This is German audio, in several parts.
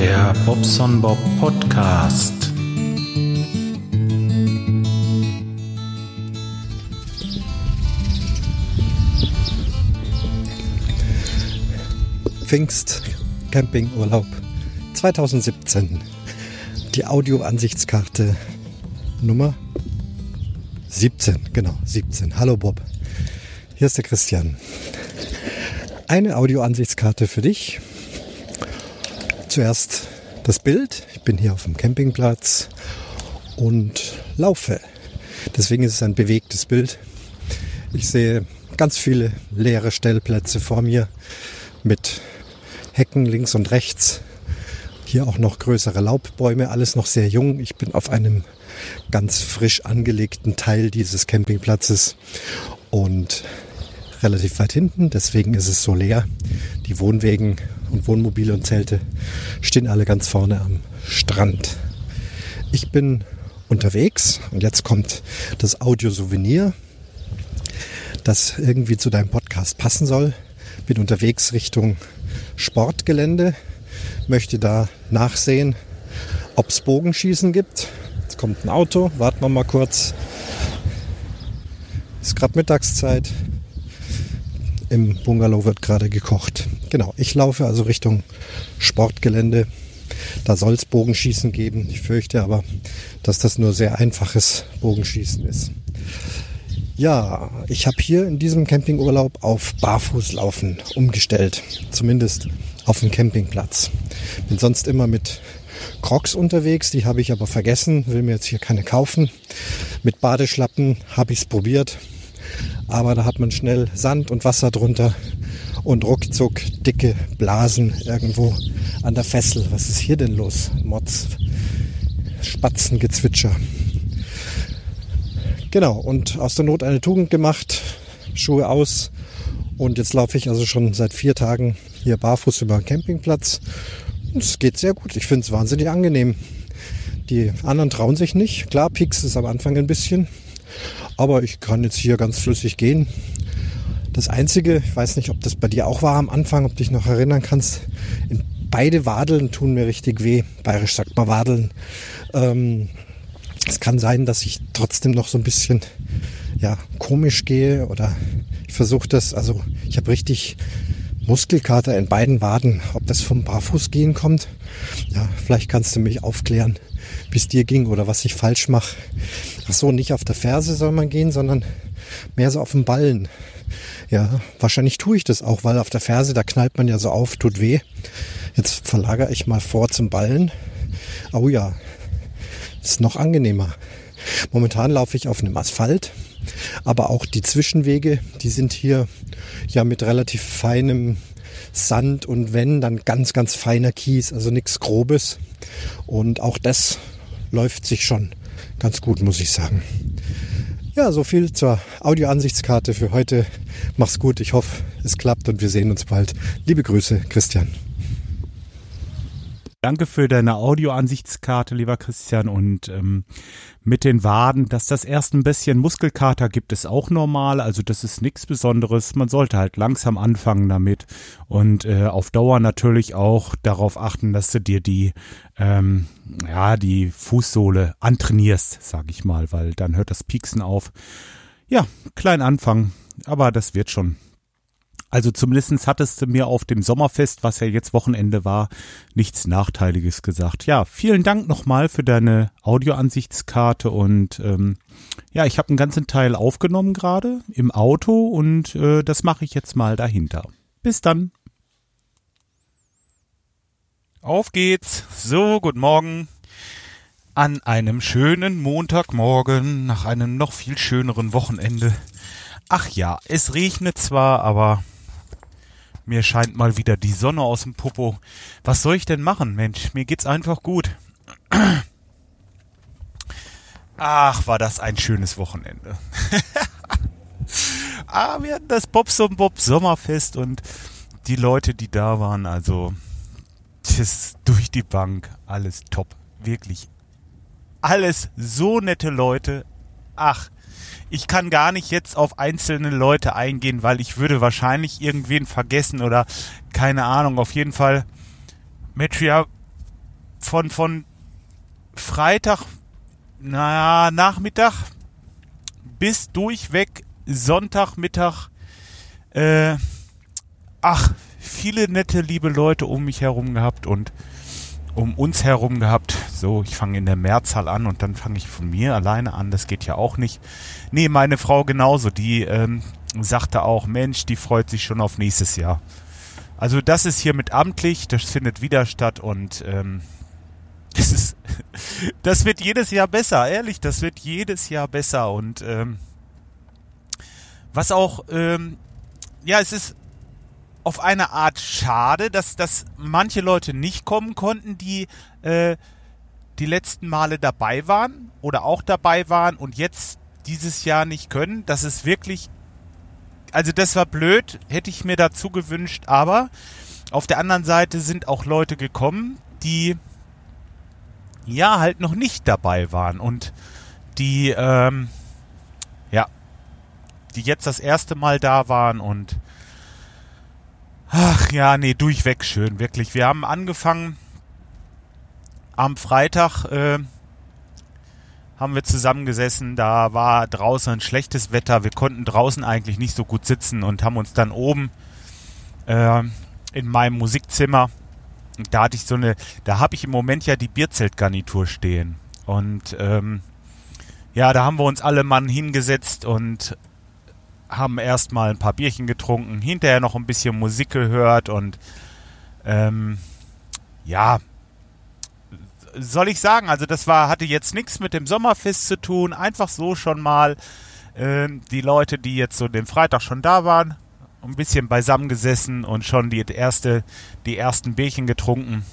Der Bobson Bob Podcast. Pfingst Campingurlaub 2017. Die Audio-Ansichtskarte Nummer 17, genau, 17. Hallo Bob. Hier ist der Christian. Eine Audio-Ansichtskarte für dich. Zuerst das Bild. Ich bin hier auf dem Campingplatz und laufe. Deswegen ist es ein bewegtes Bild. Ich sehe ganz viele leere Stellplätze vor mir mit Hecken links und rechts. Hier auch noch größere Laubbäume, alles noch sehr jung. Ich bin auf einem ganz frisch angelegten Teil dieses Campingplatzes und relativ weit hinten. Deswegen ist es so leer. Die Wohnwegen und Wohnmobile und Zelte stehen alle ganz vorne am Strand. Ich bin unterwegs und jetzt kommt das Audiosouvenir, das irgendwie zu deinem Podcast passen soll. Bin unterwegs Richtung Sportgelände, möchte da nachsehen, ob es Bogenschießen gibt. Jetzt kommt ein Auto, warten wir mal kurz. Ist gerade Mittagszeit. Im Bungalow wird gerade gekocht. Genau, ich laufe also Richtung Sportgelände. Da soll es Bogenschießen geben. Ich fürchte aber, dass das nur sehr einfaches Bogenschießen ist. Ja, ich habe hier in diesem Campingurlaub auf Barfußlaufen umgestellt. Zumindest auf dem Campingplatz. Bin sonst immer mit Crocs unterwegs, die habe ich aber vergessen, will mir jetzt hier keine kaufen. Mit Badeschlappen habe ich es probiert, aber da hat man schnell Sand und Wasser drunter und ruckzuck dicke Blasen irgendwo an der Fessel. Was ist hier denn los? Mods, Spatzengezwitscher. Genau, und aus der Not eine Tugend gemacht, Schuhe aus. Und jetzt laufe ich also schon seit vier Tagen hier barfuß über den Campingplatz. Es geht sehr gut. Ich finde es wahnsinnig angenehm. Die anderen trauen sich nicht. Klar, piekst es am Anfang ein bisschen. Aber ich kann jetzt hier ganz flüssig gehen. Das Einzige, ich weiß nicht, ob das bei dir auch war am Anfang, ob du dich noch erinnern kannst, beide Wadeln tun mir richtig weh. Bayerisch sagt man Wadeln. Ähm, es kann sein, dass ich trotzdem noch so ein bisschen ja, komisch gehe oder ich versuche das, also ich habe richtig Muskelkater in beiden Waden. Ob das vom Barfußgehen kommt, ja, vielleicht kannst du mich aufklären, wie es dir ging oder was ich falsch mache. Ach so, nicht auf der Ferse soll man gehen, sondern mehr so auf dem Ballen. Ja, wahrscheinlich tue ich das auch, weil auf der Ferse, da knallt man ja so auf, tut weh. Jetzt verlagere ich mal vor zum Ballen. Oh ja, ist noch angenehmer. Momentan laufe ich auf einem Asphalt, aber auch die Zwischenwege, die sind hier ja mit relativ feinem Sand und wenn, dann ganz, ganz feiner Kies, also nichts Grobes. Und auch das läuft sich schon ganz gut, muss ich sagen. Ja, so viel zur Audioansichtskarte für heute. Mach's gut, ich hoffe, es klappt und wir sehen uns bald. Liebe Grüße, Christian. Danke für deine Audioansichtskarte, lieber Christian. Und ähm, mit den Waden, dass das erst ein bisschen Muskelkater gibt, ist auch normal. Also das ist nichts Besonderes. Man sollte halt langsam anfangen damit und äh, auf Dauer natürlich auch darauf achten, dass du dir die ähm, ja die Fußsohle antrainierst, sag ich mal, weil dann hört das Pieksen auf. Ja, klein Anfang, aber das wird schon. Also zumindestens hattest du mir auf dem Sommerfest, was ja jetzt Wochenende war, nichts Nachteiliges gesagt. Ja, vielen Dank nochmal für deine Audioansichtskarte und ähm, ja, ich habe einen ganzen Teil aufgenommen gerade im Auto und äh, das mache ich jetzt mal dahinter. Bis dann. Auf geht's. So, guten Morgen. An einem schönen Montagmorgen nach einem noch viel schöneren Wochenende. Ach ja, es regnet zwar, aber mir scheint mal wieder die Sonne aus dem Popo. Was soll ich denn machen, Mensch? Mir geht's einfach gut. Ach, war das ein schönes Wochenende. ah, wir hatten das Bobs und Bob Sommerfest und die Leute, die da waren, also das durch die Bank, alles top. Wirklich. Alles so nette Leute. Ach, ich kann gar nicht jetzt auf einzelne Leute eingehen, weil ich würde wahrscheinlich irgendwen vergessen oder keine Ahnung. Auf jeden Fall, Metria, von, von Freitag, naja, Nachmittag bis durchweg Sonntagmittag, äh, ach, viele nette, liebe Leute um mich herum gehabt und um uns herum gehabt. So, ich fange in der Mehrzahl an und dann fange ich von mir alleine an. Das geht ja auch nicht. Nee, meine Frau genauso. Die ähm, sagte auch, Mensch, die freut sich schon auf nächstes Jahr. Also das ist hier mit amtlich, das findet wieder statt und ähm, das ist, das wird jedes Jahr besser, ehrlich, das wird jedes Jahr besser und ähm, was auch, ähm, ja, es ist auf eine Art schade, dass, dass manche Leute nicht kommen konnten, die äh, die letzten Male dabei waren oder auch dabei waren und jetzt dieses Jahr nicht können. Das ist wirklich, also das war blöd, hätte ich mir dazu gewünscht, aber auf der anderen Seite sind auch Leute gekommen, die ja halt noch nicht dabei waren und die ähm, ja, die jetzt das erste Mal da waren und Ach ja, nee, durchweg schön, wirklich. Wir haben angefangen am Freitag, äh, haben wir zusammengesessen, da war draußen ein schlechtes Wetter, wir konnten draußen eigentlich nicht so gut sitzen und haben uns dann oben äh, in meinem Musikzimmer, da hatte ich so eine, da habe ich im Moment ja die Bierzeltgarnitur stehen. Und ähm, ja, da haben wir uns alle Mann hingesetzt und haben erstmal ein paar Bierchen getrunken, hinterher noch ein bisschen Musik gehört und ähm, ja, soll ich sagen, also das war, hatte jetzt nichts mit dem Sommerfest zu tun, einfach so schon mal ähm, die Leute, die jetzt so den Freitag schon da waren, ein bisschen beisammen gesessen und schon die erste, die ersten Bierchen getrunken.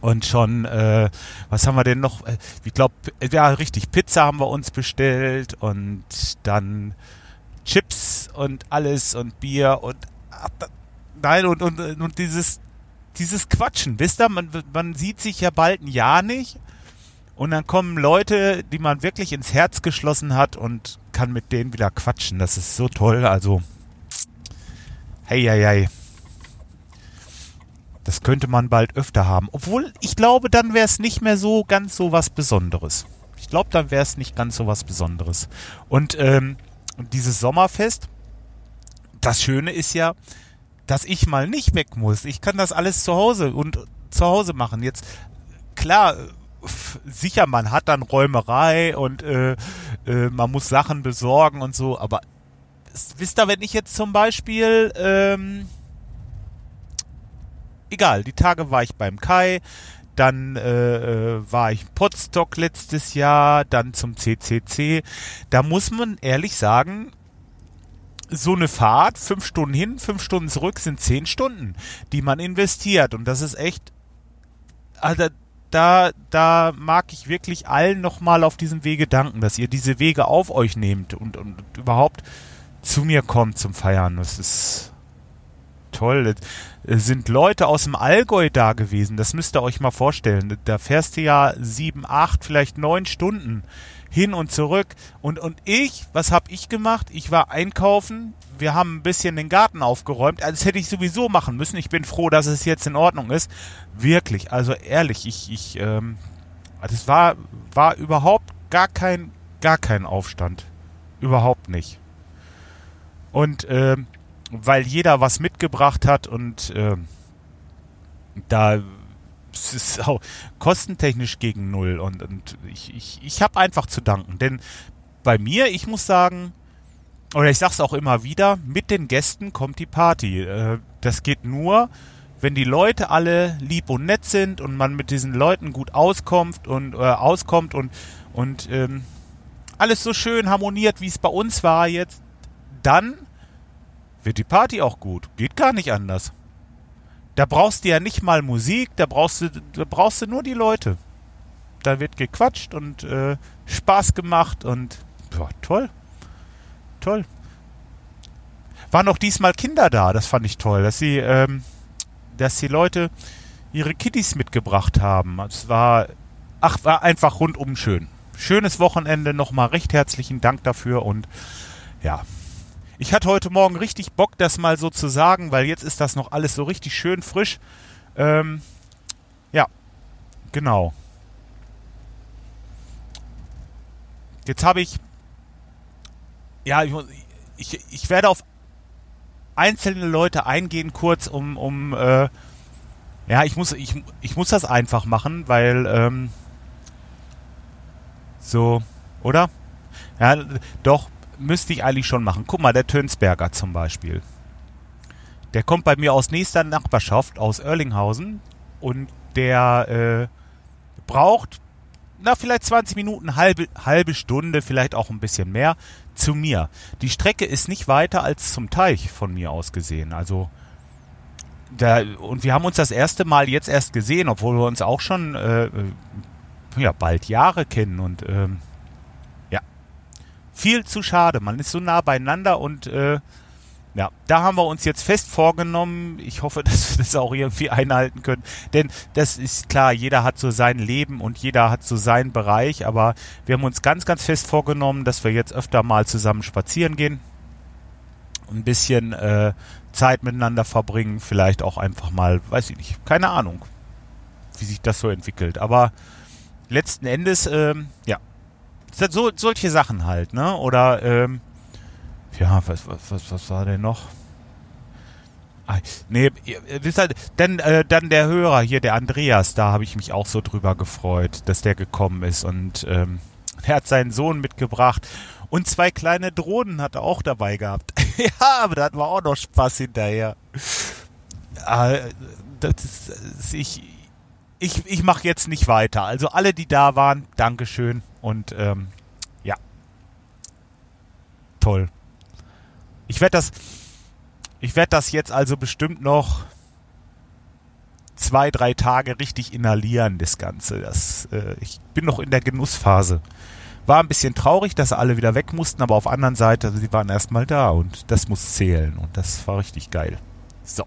Und schon, äh, was haben wir denn noch? Äh, ich glaube, ja, richtig, Pizza haben wir uns bestellt und dann Chips und alles und Bier und nein und, und, und dieses dieses Quatschen, wisst ihr, man, man sieht sich ja bald ein Jahr nicht und dann kommen Leute, die man wirklich ins Herz geschlossen hat und kann mit denen wieder quatschen. Das ist so toll, also hey, hey, hey. Das könnte man bald öfter haben. Obwohl, ich glaube, dann wäre es nicht mehr so ganz so was Besonderes. Ich glaube, dann wäre es nicht ganz so was Besonderes. Und ähm, dieses Sommerfest, das Schöne ist ja, dass ich mal nicht weg muss. Ich kann das alles zu Hause und zu Hause machen. Jetzt, klar, sicher, man hat dann Räumerei und äh, äh, man muss Sachen besorgen und so, aber wisst ihr, wenn ich jetzt zum Beispiel, ähm, egal, die Tage war ich beim Kai, dann äh, äh, war ich Potsdok letztes Jahr, dann zum CCC. Da muss man ehrlich sagen, so eine Fahrt, fünf Stunden hin, fünf Stunden zurück, sind zehn Stunden, die man investiert. Und das ist echt, also da, da mag ich wirklich allen nochmal auf diesem Wege danken, dass ihr diese Wege auf euch nehmt und, und überhaupt zu mir kommt zum Feiern. Das ist toll. Es sind Leute aus dem Allgäu da gewesen. Das müsst ihr euch mal vorstellen. Da fährst du ja sieben, acht, vielleicht neun Stunden hin und zurück. Und, und ich, was habe ich gemacht? Ich war einkaufen. Wir haben ein bisschen den Garten aufgeräumt. Also das hätte ich sowieso machen müssen. Ich bin froh, dass es jetzt in Ordnung ist. Wirklich, also ehrlich, ich, ich, ähm, das war, war überhaupt gar kein, gar kein Aufstand. Überhaupt nicht. Und ähm, weil jeder was mitgebracht hat und äh, da es ist auch kostentechnisch gegen null und, und ich, ich, ich habe einfach zu danken. Denn bei mir, ich muss sagen, oder ich sag's auch immer wieder, mit den Gästen kommt die Party. Äh, das geht nur, wenn die Leute alle lieb und nett sind und man mit diesen Leuten gut auskommt und äh, auskommt und und ähm, alles so schön harmoniert, wie es bei uns war jetzt, dann wird die Party auch gut. Geht gar nicht anders. Da brauchst du ja nicht mal Musik, da brauchst du, da brauchst du nur die Leute. Da wird gequatscht und äh, Spaß gemacht und ja, toll. Toll. Waren auch diesmal Kinder da, das fand ich toll, dass sie, ähm, dass die Leute ihre Kiddies mitgebracht haben. Es war, ach, war einfach rundum schön. Schönes Wochenende, nochmal recht herzlichen Dank dafür und ja, ich hatte heute Morgen richtig Bock, das mal so zu sagen, weil jetzt ist das noch alles so richtig schön frisch. Ähm, ja, genau. Jetzt habe ich, ja, ich, ich, ich werde auf einzelne Leute eingehen kurz, um, um äh, ja, ich muss, ich, ich muss das einfach machen, weil, ähm, so, oder? Ja, doch, müsste ich eigentlich schon machen. Guck mal, der Tönsberger zum Beispiel. Der kommt bei mir aus nächster Nachbarschaft, aus Erlinghausen. Und der äh, braucht, na, vielleicht 20 Minuten, halbe, halbe Stunde, vielleicht auch ein bisschen mehr, zu mir. Die Strecke ist nicht weiter als zum Teich von mir aus gesehen. Also, da, und wir haben uns das erste Mal jetzt erst gesehen, obwohl wir uns auch schon äh, ja, bald Jahre kennen und ähm, viel zu schade. Man ist so nah beieinander und äh, ja, da haben wir uns jetzt fest vorgenommen. Ich hoffe, dass wir das auch irgendwie einhalten können. Denn das ist klar, jeder hat so sein Leben und jeder hat so seinen Bereich. Aber wir haben uns ganz, ganz fest vorgenommen, dass wir jetzt öfter mal zusammen spazieren gehen. Ein bisschen äh, Zeit miteinander verbringen. Vielleicht auch einfach mal, weiß ich nicht, keine Ahnung, wie sich das so entwickelt. Aber letzten Endes, ähm, ja, so, solche Sachen halt, ne? Oder, ähm, ja, was, was, was, was war denn noch? Ah, nee, das halt, dann, äh, dann der Hörer hier, der Andreas, da habe ich mich auch so drüber gefreut, dass der gekommen ist und ähm, er hat seinen Sohn mitgebracht und zwei kleine Drohnen hat er auch dabei gehabt. ja, aber da hatten wir auch noch Spaß hinterher. Äh, das ist, ich, ich, ich mache jetzt nicht weiter. Also alle, die da waren, Dankeschön und ähm, ja, toll. Ich werde das, ich werde das jetzt also bestimmt noch zwei, drei Tage richtig inhalieren, das Ganze. Das, äh, ich bin noch in der Genussphase. War ein bisschen traurig, dass alle wieder weg mussten, aber auf der anderen Seite, sie waren erstmal da und das muss zählen und das war richtig geil. So.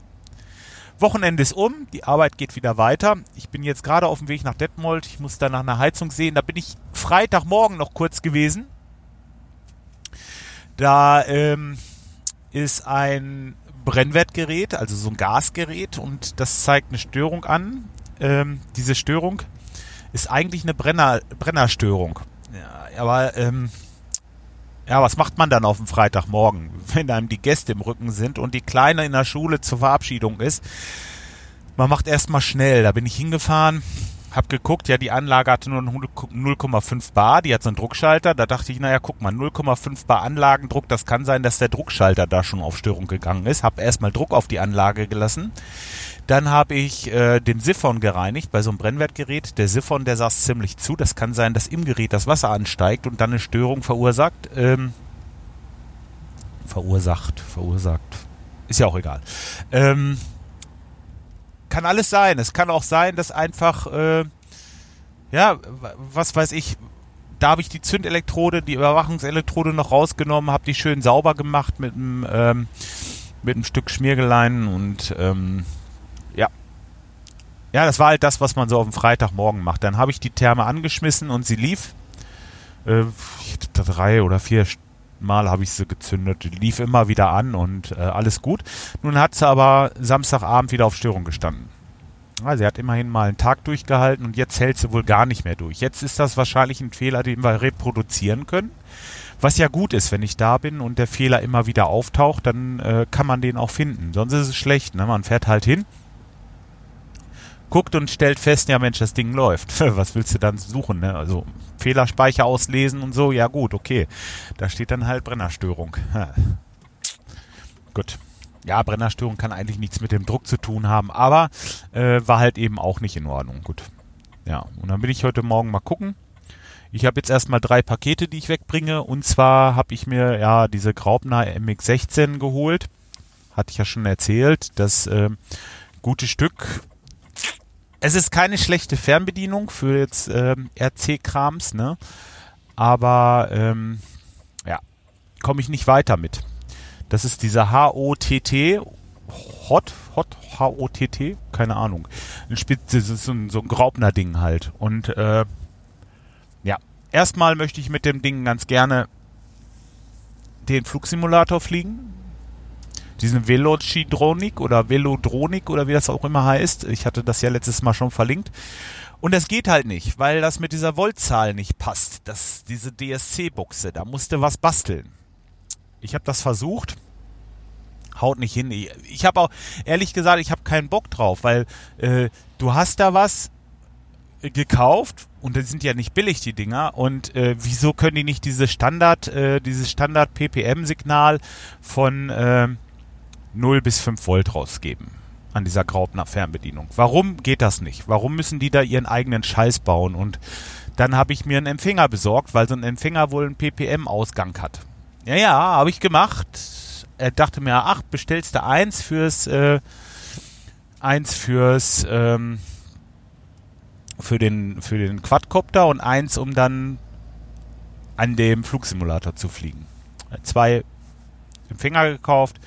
Wochenende ist um, die Arbeit geht wieder weiter. Ich bin jetzt gerade auf dem Weg nach Detmold. Ich muss da nach einer Heizung sehen. Da bin ich Freitagmorgen noch kurz gewesen. Da ähm, ist ein Brennwertgerät, also so ein Gasgerät und das zeigt eine Störung an. Ähm, diese Störung ist eigentlich eine Brenner, Brennerstörung. Ja, aber ähm, ja, was macht man dann auf dem Freitagmorgen, wenn einem die Gäste im Rücken sind und die Kleine in der Schule zur Verabschiedung ist? Man macht erstmal schnell. Da bin ich hingefahren, hab geguckt, ja, die Anlage hatte nur 0,5 Bar, die hat so einen Druckschalter. Da dachte ich, naja, guck mal, 0,5 Bar Anlagendruck, das kann sein, dass der Druckschalter da schon auf Störung gegangen ist. Hab erstmal Druck auf die Anlage gelassen. Dann habe ich äh, den Siphon gereinigt bei so einem Brennwertgerät. Der Siphon, der saß ziemlich zu. Das kann sein, dass im Gerät das Wasser ansteigt und dann eine Störung verursacht. Ähm, verursacht, verursacht. Ist ja auch egal. Ähm, kann alles sein. Es kann auch sein, dass einfach, äh, ja, was weiß ich, da habe ich die Zündelektrode, die Überwachungselektrode noch rausgenommen, habe die schön sauber gemacht mit einem ähm, mit einem Stück Schmiergelein und ähm, ja. Ja, das war halt das, was man so auf dem Freitagmorgen macht. Dann habe ich die Therme angeschmissen und sie lief. Äh, drei oder vier Mal habe ich sie gezündet. Lief immer wieder an und äh, alles gut. Nun hat sie aber Samstagabend wieder auf Störung gestanden. Ja, sie hat immerhin mal einen Tag durchgehalten und jetzt hält sie wohl gar nicht mehr durch. Jetzt ist das wahrscheinlich ein Fehler, den wir reproduzieren können. Was ja gut ist, wenn ich da bin und der Fehler immer wieder auftaucht, dann äh, kann man den auch finden. Sonst ist es schlecht. Ne? Man fährt halt hin, guckt und stellt fest, ja Mensch, das Ding läuft. Was willst du dann suchen? Ne? Also Fehlerspeicher auslesen und so, ja gut, okay. Da steht dann halt Brennerstörung. Gut. Ja, Brennerstörung kann eigentlich nichts mit dem Druck zu tun haben, aber äh, war halt eben auch nicht in Ordnung. Gut. Ja, und dann will ich heute Morgen mal gucken. Ich habe jetzt erstmal drei Pakete, die ich wegbringe. Und zwar habe ich mir ja diese Graupner MX16 geholt. Hatte ich ja schon erzählt. Das äh, gute Stück es ist keine schlechte Fernbedienung für jetzt ähm, RC-Krams, ne? Aber ähm, ja, komme ich nicht weiter mit. Das ist dieser HOTT, Hot, Hot, HOTT, keine Ahnung. Ein Spitz, das ist so ein, so ein Graubner-Ding halt. Und äh, ja, erstmal möchte ich mit dem Ding ganz gerne den Flugsimulator fliegen diesen Velocydronik oder Velodronik oder wie das auch immer heißt. Ich hatte das ja letztes Mal schon verlinkt. Und das geht halt nicht, weil das mit dieser Voltzahl nicht passt. Das, diese DSC-Buchse, da musste was basteln. Ich habe das versucht, haut nicht hin. Ich, habe auch, ehrlich gesagt, ich habe keinen Bock drauf, weil äh, du hast da was gekauft und die sind ja nicht billig, die Dinger. Und äh, wieso können die nicht diese Standard, äh, dieses Standard PPM-Signal von äh, 0 bis 5 Volt rausgeben? an dieser Graupner Fernbedienung. Warum geht das nicht? Warum müssen die da ihren eigenen Scheiß bauen? Und dann habe ich mir einen Empfänger besorgt, weil so ein Empfänger wohl einen PPM-Ausgang hat. Ja, ja, habe ich gemacht. Er dachte mir, ach, bestellst du eins fürs, äh, eins fürs, ähm, für den, für den Quadcopter und eins, um dann an dem Flugsimulator zu fliegen. Zwei Empfänger gekauft,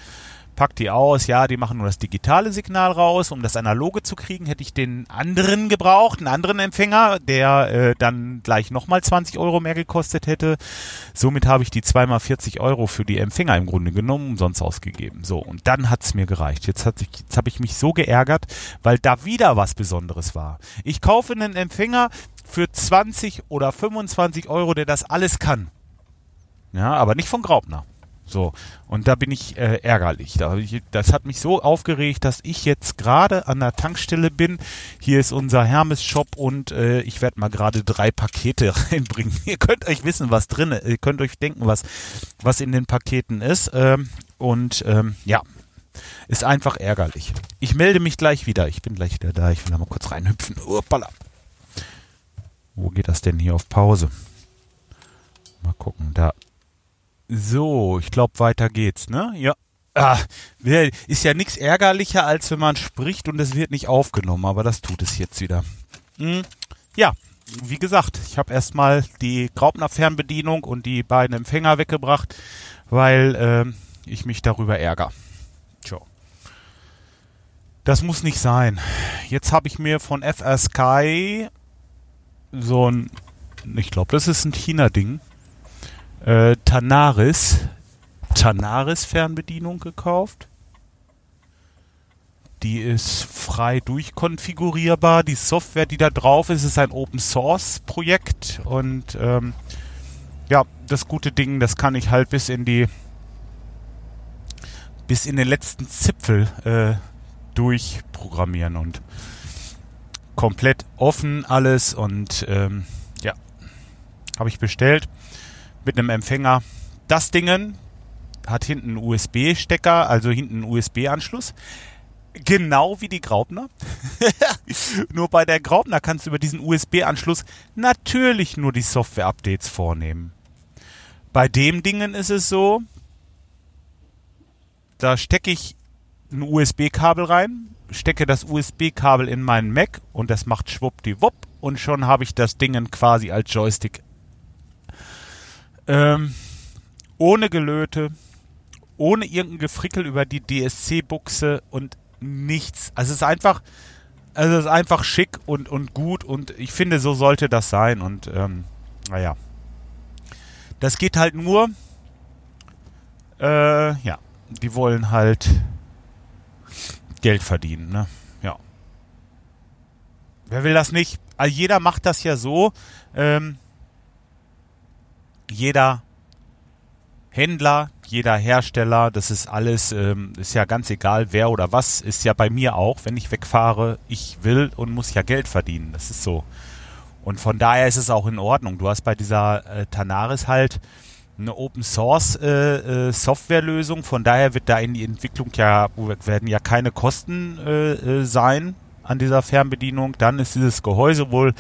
pack die aus, ja, die machen nur das digitale Signal raus. Um das analoge zu kriegen, hätte ich den anderen gebraucht, einen anderen Empfänger, der äh, dann gleich nochmal 20 Euro mehr gekostet hätte. Somit habe ich die zweimal 40 Euro für die Empfänger im Grunde genommen umsonst ausgegeben. So, und dann hat's mir gereicht. Jetzt, hat, jetzt habe ich mich so geärgert, weil da wieder was Besonderes war. Ich kaufe einen Empfänger für 20 oder 25 Euro, der das alles kann. Ja, aber nicht von Graubner. So, und da bin ich äh, ärgerlich. Da ich, das hat mich so aufgeregt, dass ich jetzt gerade an der Tankstelle bin. Hier ist unser Hermes-Shop und äh, ich werde mal gerade drei Pakete reinbringen. Ihr könnt euch wissen, was drin ist. Ihr könnt euch denken, was, was in den Paketen ist. Ähm, und ähm, ja, ist einfach ärgerlich. Ich melde mich gleich wieder. Ich bin gleich wieder da. Ich will da mal kurz reinhüpfen. Uppala. Wo geht das denn hier auf Pause? Mal gucken, da so, ich glaube, weiter geht's, ne? Ja. Ah, ist ja nichts ärgerlicher, als wenn man spricht und es wird nicht aufgenommen, aber das tut es jetzt wieder. Hm, ja, wie gesagt, ich habe erstmal die Graupner Fernbedienung und die beiden Empfänger weggebracht, weil äh, ich mich darüber ärgere. Tja. Das muss nicht sein. Jetzt habe ich mir von FR Sky so ein, ich glaube, das ist ein China-Ding, äh, Tanaris, Tanaris Fernbedienung gekauft. Die ist frei durchkonfigurierbar. Die Software, die da drauf ist, ist ein Open Source Projekt und ähm, ja, das gute Ding, das kann ich halt bis in die bis in den letzten Zipfel äh, durchprogrammieren und komplett offen alles und ähm, ja, habe ich bestellt mit einem Empfänger. Das Ding hat hinten einen USB-Stecker, also hinten einen USB-Anschluss. Genau wie die Graupner. nur bei der Graupner kannst du über diesen USB-Anschluss natürlich nur die Software-Updates vornehmen. Bei dem Dingen ist es so, da stecke ich ein USB-Kabel rein, stecke das USB-Kabel in meinen Mac und das macht schwuppdiwupp und schon habe ich das Ding quasi als Joystick ähm, ohne Gelöte, ohne irgendein Gefrickel über die DSC-Buchse und nichts. Also es ist einfach, also es ist einfach schick und, und gut und ich finde, so sollte das sein. Und ähm, naja. Das geht halt nur, äh, ja, die wollen halt Geld verdienen, ne? Ja. Wer will das nicht? Also jeder macht das ja so, ähm, jeder Händler, jeder Hersteller, das ist alles, ähm, ist ja ganz egal, wer oder was, ist ja bei mir auch, wenn ich wegfahre, ich will und muss ja Geld verdienen. Das ist so. Und von daher ist es auch in Ordnung. Du hast bei dieser äh, Tanaris halt eine Open Source äh, äh, Softwarelösung, von daher wird da in die Entwicklung ja, werden ja keine Kosten äh, äh sein an dieser Fernbedienung. Dann ist dieses Gehäuse wohl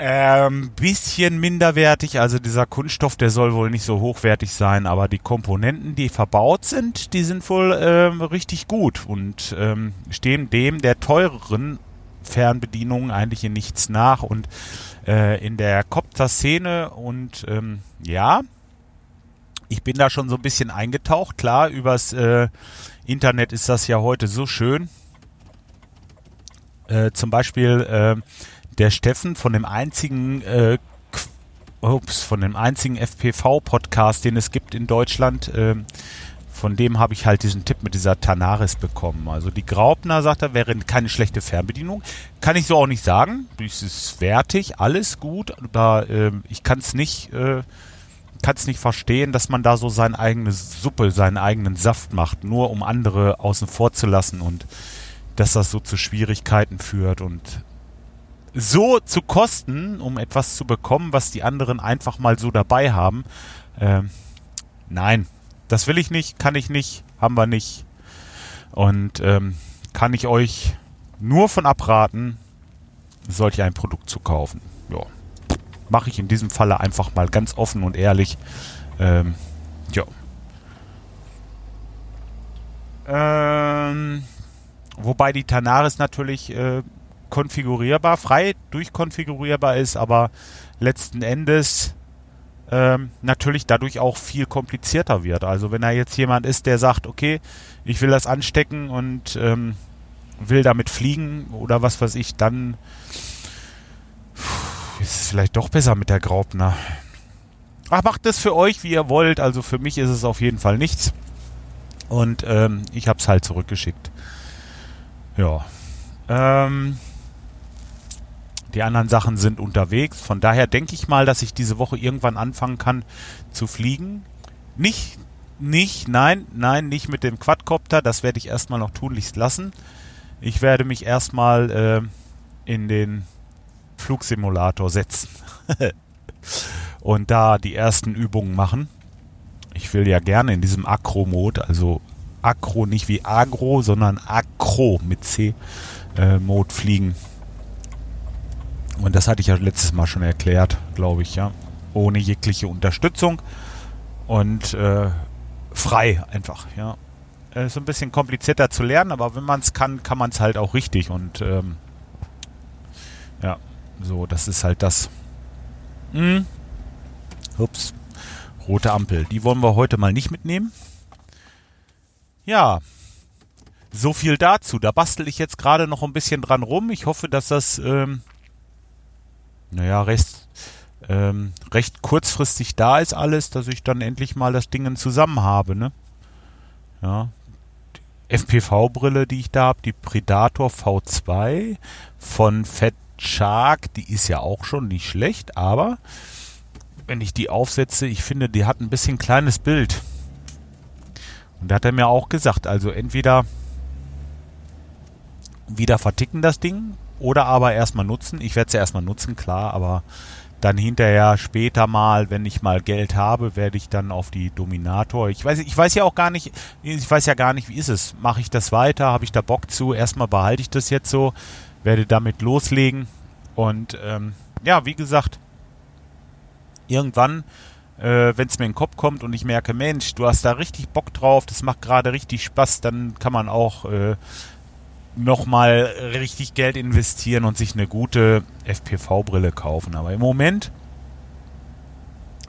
ähm, bisschen minderwertig, also dieser Kunststoff, der soll wohl nicht so hochwertig sein, aber die Komponenten, die verbaut sind, die sind wohl ähm, richtig gut und ähm, stehen dem der teureren Fernbedienung eigentlich in nichts nach und äh, in der Copter-Szene und ähm, ja, ich bin da schon so ein bisschen eingetaucht, klar, übers äh, Internet ist das ja heute so schön. Äh, zum Beispiel äh, der Steffen von dem einzigen äh, ups, von dem einzigen FPV-Podcast, den es gibt in Deutschland, äh, von dem habe ich halt diesen Tipp mit dieser Tanaris bekommen. Also die Graupner, sagt er, wäre keine schlechte Fernbedienung. Kann ich so auch nicht sagen. Es ist wertig, alles gut, aber äh, ich kann es nicht, äh, nicht verstehen, dass man da so seine eigene Suppe, seinen eigenen Saft macht, nur um andere außen vor zu lassen und dass das so zu Schwierigkeiten führt und so zu kosten, um etwas zu bekommen, was die anderen einfach mal so dabei haben. Äh, nein, das will ich nicht, kann ich nicht, haben wir nicht. Und ähm, kann ich euch nur von abraten, solch ein Produkt zu kaufen. Ja. Mache ich in diesem Falle einfach mal ganz offen und ehrlich. Ähm, ja. Ähm, wobei die Tanaris natürlich äh, konfigurierbar, frei durchkonfigurierbar ist, aber letzten Endes ähm, natürlich dadurch auch viel komplizierter wird. Also wenn da jetzt jemand ist, der sagt, okay, ich will das anstecken und ähm, will damit fliegen oder was weiß ich, dann ist es vielleicht doch besser mit der Graupner. Ach, macht das für euch, wie ihr wollt. Also für mich ist es auf jeden Fall nichts. Und ähm, ich habe es halt zurückgeschickt. Ja. Ähm, die anderen Sachen sind unterwegs. Von daher denke ich mal, dass ich diese Woche irgendwann anfangen kann zu fliegen. Nicht, nicht, nein, nein, nicht mit dem Quadcopter. Das werde ich erstmal noch tunlichst lassen. Ich werde mich erstmal äh, in den Flugsimulator setzen. und da die ersten Übungen machen. Ich will ja gerne in diesem Acro-Mode, also Acro nicht wie Agro, sondern Acro mit C-Mode äh, fliegen. Und das hatte ich ja letztes Mal schon erklärt, glaube ich, ja. Ohne jegliche Unterstützung und äh, frei einfach, ja. Ist ein bisschen komplizierter zu lernen, aber wenn man es kann, kann man es halt auch richtig. Und ähm, ja, so, das ist halt das. Hm. Ups. Rote Ampel. Die wollen wir heute mal nicht mitnehmen. Ja. So viel dazu. Da bastel ich jetzt gerade noch ein bisschen dran rum. Ich hoffe, dass das ähm, naja, recht, ähm, recht kurzfristig da ist alles, dass ich dann endlich mal das Ding zusammen habe, ne? Ja. FPV-Brille, die ich da habe, die Predator V2 von Fat Shark, die ist ja auch schon nicht schlecht, aber wenn ich die aufsetze, ich finde, die hat ein bisschen kleines Bild. Und da hat er mir auch gesagt, also entweder wieder verticken das Ding oder aber erstmal nutzen. Ich werde es ja erstmal nutzen, klar, aber dann hinterher später mal, wenn ich mal Geld habe, werde ich dann auf die Dominator. Ich weiß, ich weiß ja auch gar nicht, ich weiß ja gar nicht, wie ist es. Mache ich das weiter? Habe ich da Bock zu? Erstmal behalte ich das jetzt so, werde damit loslegen und ähm, ja, wie gesagt, irgendwann, äh, wenn es mir in den Kopf kommt und ich merke, Mensch, du hast da richtig Bock drauf, das macht gerade richtig Spaß, dann kann man auch äh, nochmal richtig Geld investieren und sich eine gute FPV-Brille kaufen. Aber im Moment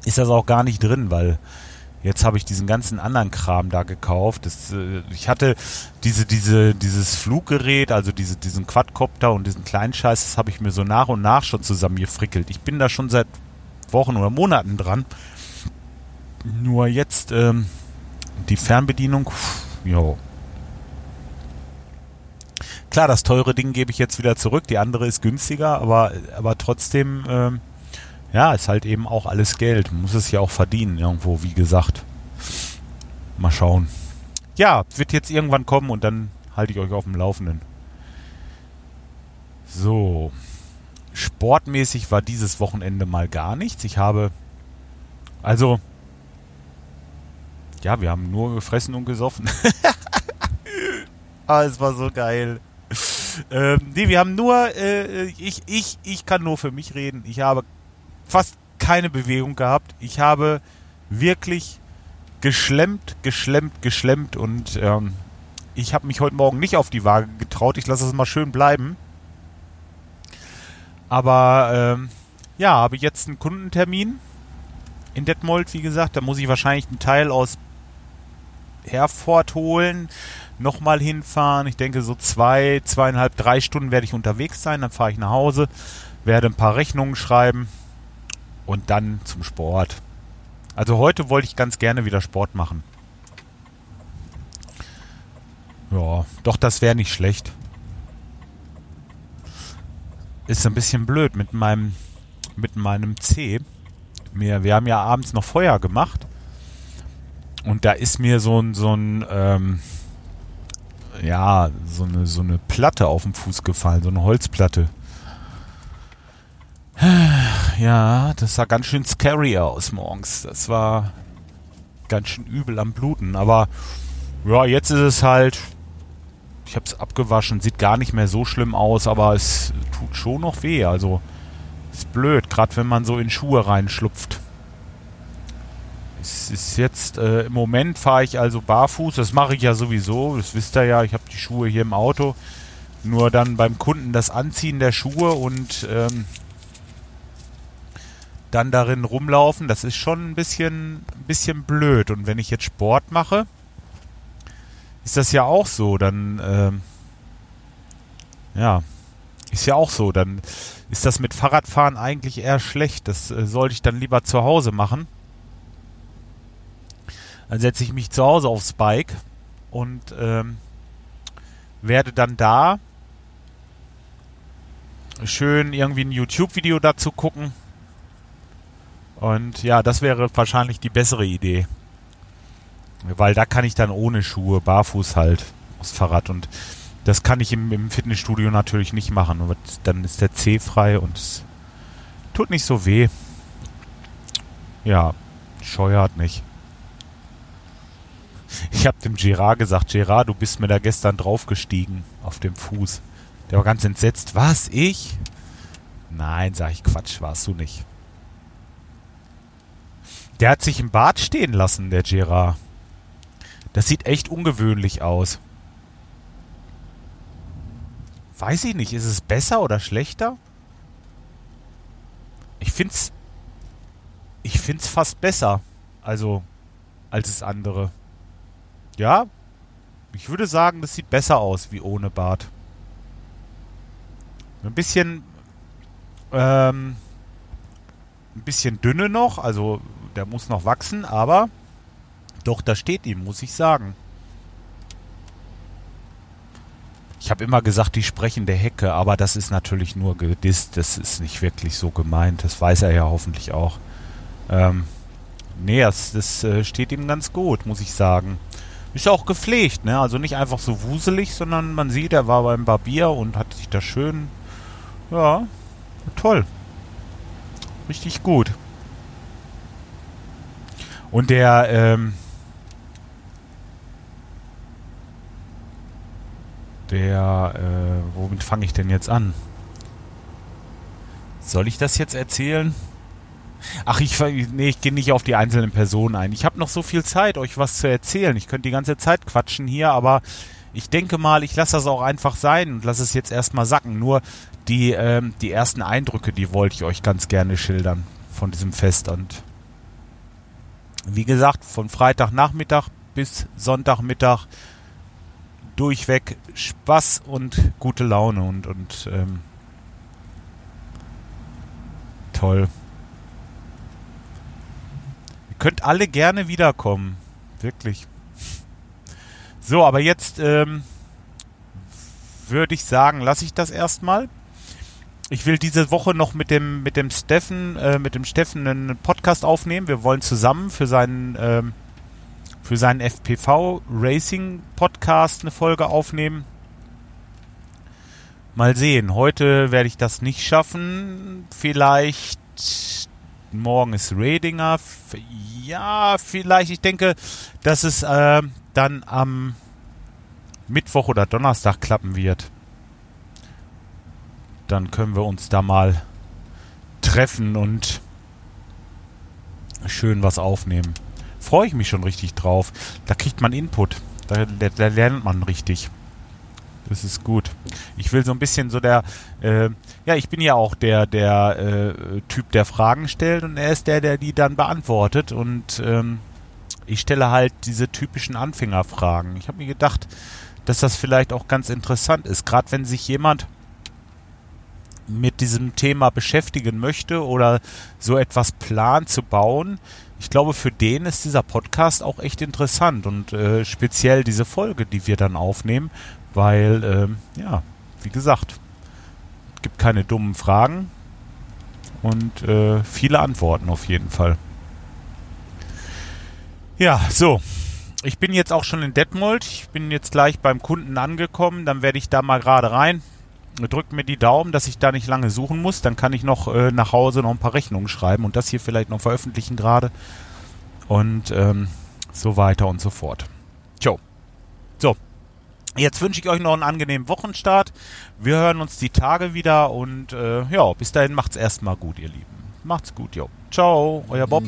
ist das auch gar nicht drin, weil jetzt habe ich diesen ganzen anderen Kram da gekauft. Das, äh, ich hatte diese, diese, dieses Fluggerät, also diese, diesen Quadcopter und diesen kleinen Scheiß, das habe ich mir so nach und nach schon zusammengefrickelt. Ich bin da schon seit Wochen oder Monaten dran. Nur jetzt ähm, die Fernbedienung, jo, Klar, das teure Ding gebe ich jetzt wieder zurück, die andere ist günstiger, aber, aber trotzdem, ähm, ja, ist halt eben auch alles Geld. Man muss es ja auch verdienen, irgendwo, wie gesagt. Mal schauen. Ja, wird jetzt irgendwann kommen und dann halte ich euch auf dem Laufenden. So. Sportmäßig war dieses Wochenende mal gar nichts. Ich habe. Also. Ja, wir haben nur gefressen und gesoffen. ah, es war so geil. Ähm, nee, wir haben nur, äh, ich, ich, ich kann nur für mich reden. Ich habe fast keine Bewegung gehabt. Ich habe wirklich geschlemmt, geschlemmt, geschlemmt und ähm, ich habe mich heute Morgen nicht auf die Waage getraut. Ich lasse es mal schön bleiben. Aber ähm, ja, habe jetzt einen Kundentermin in Detmold, wie gesagt. Da muss ich wahrscheinlich einen Teil aus Herford holen nochmal hinfahren. Ich denke, so zwei, zweieinhalb, drei Stunden werde ich unterwegs sein. Dann fahre ich nach Hause, werde ein paar Rechnungen schreiben und dann zum Sport. Also heute wollte ich ganz gerne wieder Sport machen. Ja, doch, das wäre nicht schlecht. Ist ein bisschen blöd mit meinem, mit meinem C. Mir, wir haben ja abends noch Feuer gemacht. Und da ist mir so ein, so ein, ähm, ja, so eine, so eine Platte auf den Fuß gefallen, so eine Holzplatte. Ja, das sah ganz schön scary aus morgens. Das war ganz schön übel am Bluten. Aber ja, jetzt ist es halt. Ich habe es abgewaschen, sieht gar nicht mehr so schlimm aus, aber es tut schon noch weh. Also ist blöd, gerade wenn man so in Schuhe reinschlupft. Es ist jetzt, äh, im Moment fahre ich also barfuß, das mache ich ja sowieso, das wisst ihr ja, ich habe die Schuhe hier im Auto. Nur dann beim Kunden das Anziehen der Schuhe und ähm, dann darin rumlaufen, das ist schon ein bisschen, ein bisschen blöd. Und wenn ich jetzt Sport mache, ist das ja auch so, dann, ähm, ja, ist ja auch so, dann ist das mit Fahrradfahren eigentlich eher schlecht. Das äh, sollte ich dann lieber zu Hause machen. Dann setze ich mich zu Hause aufs Bike und ähm, werde dann da schön irgendwie ein YouTube-Video dazu gucken. Und ja, das wäre wahrscheinlich die bessere Idee. Weil da kann ich dann ohne Schuhe, barfuß halt, aufs Fahrrad. Und das kann ich im, im Fitnessstudio natürlich nicht machen. Und dann ist der C frei und es tut nicht so weh. Ja, scheuert nicht. Ich habe dem Gerard gesagt, Gerard, du bist mir da gestern draufgestiegen auf dem Fuß. Der war ganz entsetzt. Was, ich? Nein, sag ich, Quatsch, warst du nicht. Der hat sich im Bad stehen lassen, der Gerard. Das sieht echt ungewöhnlich aus. Weiß ich nicht, ist es besser oder schlechter? Ich find's. Ich find's fast besser. Also, als das andere. Ja, ich würde sagen, das sieht besser aus wie ohne Bart. Ein bisschen, ähm, ein bisschen dünne noch, also der muss noch wachsen, aber doch, da steht ihm, muss ich sagen. Ich habe immer gesagt, die sprechende Hecke, aber das ist natürlich nur gedisst, das ist nicht wirklich so gemeint, das weiß er ja hoffentlich auch. Ähm, nee, das, das äh, steht ihm ganz gut, muss ich sagen. Ist auch gepflegt, ne? Also nicht einfach so wuselig, sondern man sieht, er war beim Barbier und hat sich da schön. Ja, toll. Richtig gut. Und der, ähm, der, äh, womit fange ich denn jetzt an? Soll ich das jetzt erzählen? Ach, ich, nee, ich gehe nicht auf die einzelnen Personen ein. Ich habe noch so viel Zeit, euch was zu erzählen. Ich könnte die ganze Zeit quatschen hier, aber ich denke mal, ich lasse das auch einfach sein und lasse es jetzt erstmal sacken. Nur die, ähm, die ersten Eindrücke, die wollte ich euch ganz gerne schildern von diesem Fest. Und wie gesagt, von Freitagnachmittag bis Sonntagmittag durchweg Spaß und gute Laune und, und ähm, toll könnt alle gerne wiederkommen. Wirklich. So, aber jetzt ähm, würde ich sagen, lasse ich das erstmal. Ich will diese Woche noch mit dem mit dem Steffen äh, mit dem Steffen einen Podcast aufnehmen. Wir wollen zusammen für seinen ähm, für seinen FPV Racing Podcast eine Folge aufnehmen. Mal sehen. Heute werde ich das nicht schaffen. Vielleicht morgen ist Redinger. Ja, vielleicht. Ich denke, dass es äh, dann am Mittwoch oder Donnerstag klappen wird. Dann können wir uns da mal treffen und schön was aufnehmen. Freue ich mich schon richtig drauf. Da kriegt man Input. Da, da, da lernt man richtig. Das ist gut. Ich will so ein bisschen so der, äh, ja, ich bin ja auch der, der äh, Typ, der Fragen stellt und er ist der, der die dann beantwortet und ähm, ich stelle halt diese typischen Anfängerfragen. Ich habe mir gedacht, dass das vielleicht auch ganz interessant ist, gerade wenn sich jemand mit diesem Thema beschäftigen möchte oder so etwas plant zu bauen, ich glaube, für den ist dieser Podcast auch echt interessant und äh, speziell diese Folge, die wir dann aufnehmen, weil, äh, ja, wie gesagt, es gibt keine dummen Fragen und äh, viele Antworten auf jeden Fall. Ja, so. Ich bin jetzt auch schon in Detmold. Ich bin jetzt gleich beim Kunden angekommen. Dann werde ich da mal gerade rein drückt mir die Daumen, dass ich da nicht lange suchen muss. Dann kann ich noch äh, nach Hause noch ein paar Rechnungen schreiben und das hier vielleicht noch veröffentlichen gerade. Und ähm, so weiter und so fort. Tjo. So. Jetzt wünsche ich euch noch einen angenehmen Wochenstart. Wir hören uns die Tage wieder und äh, ja, bis dahin macht's erstmal gut, ihr Lieben. Macht's gut, jo. Ciao, euer Bob.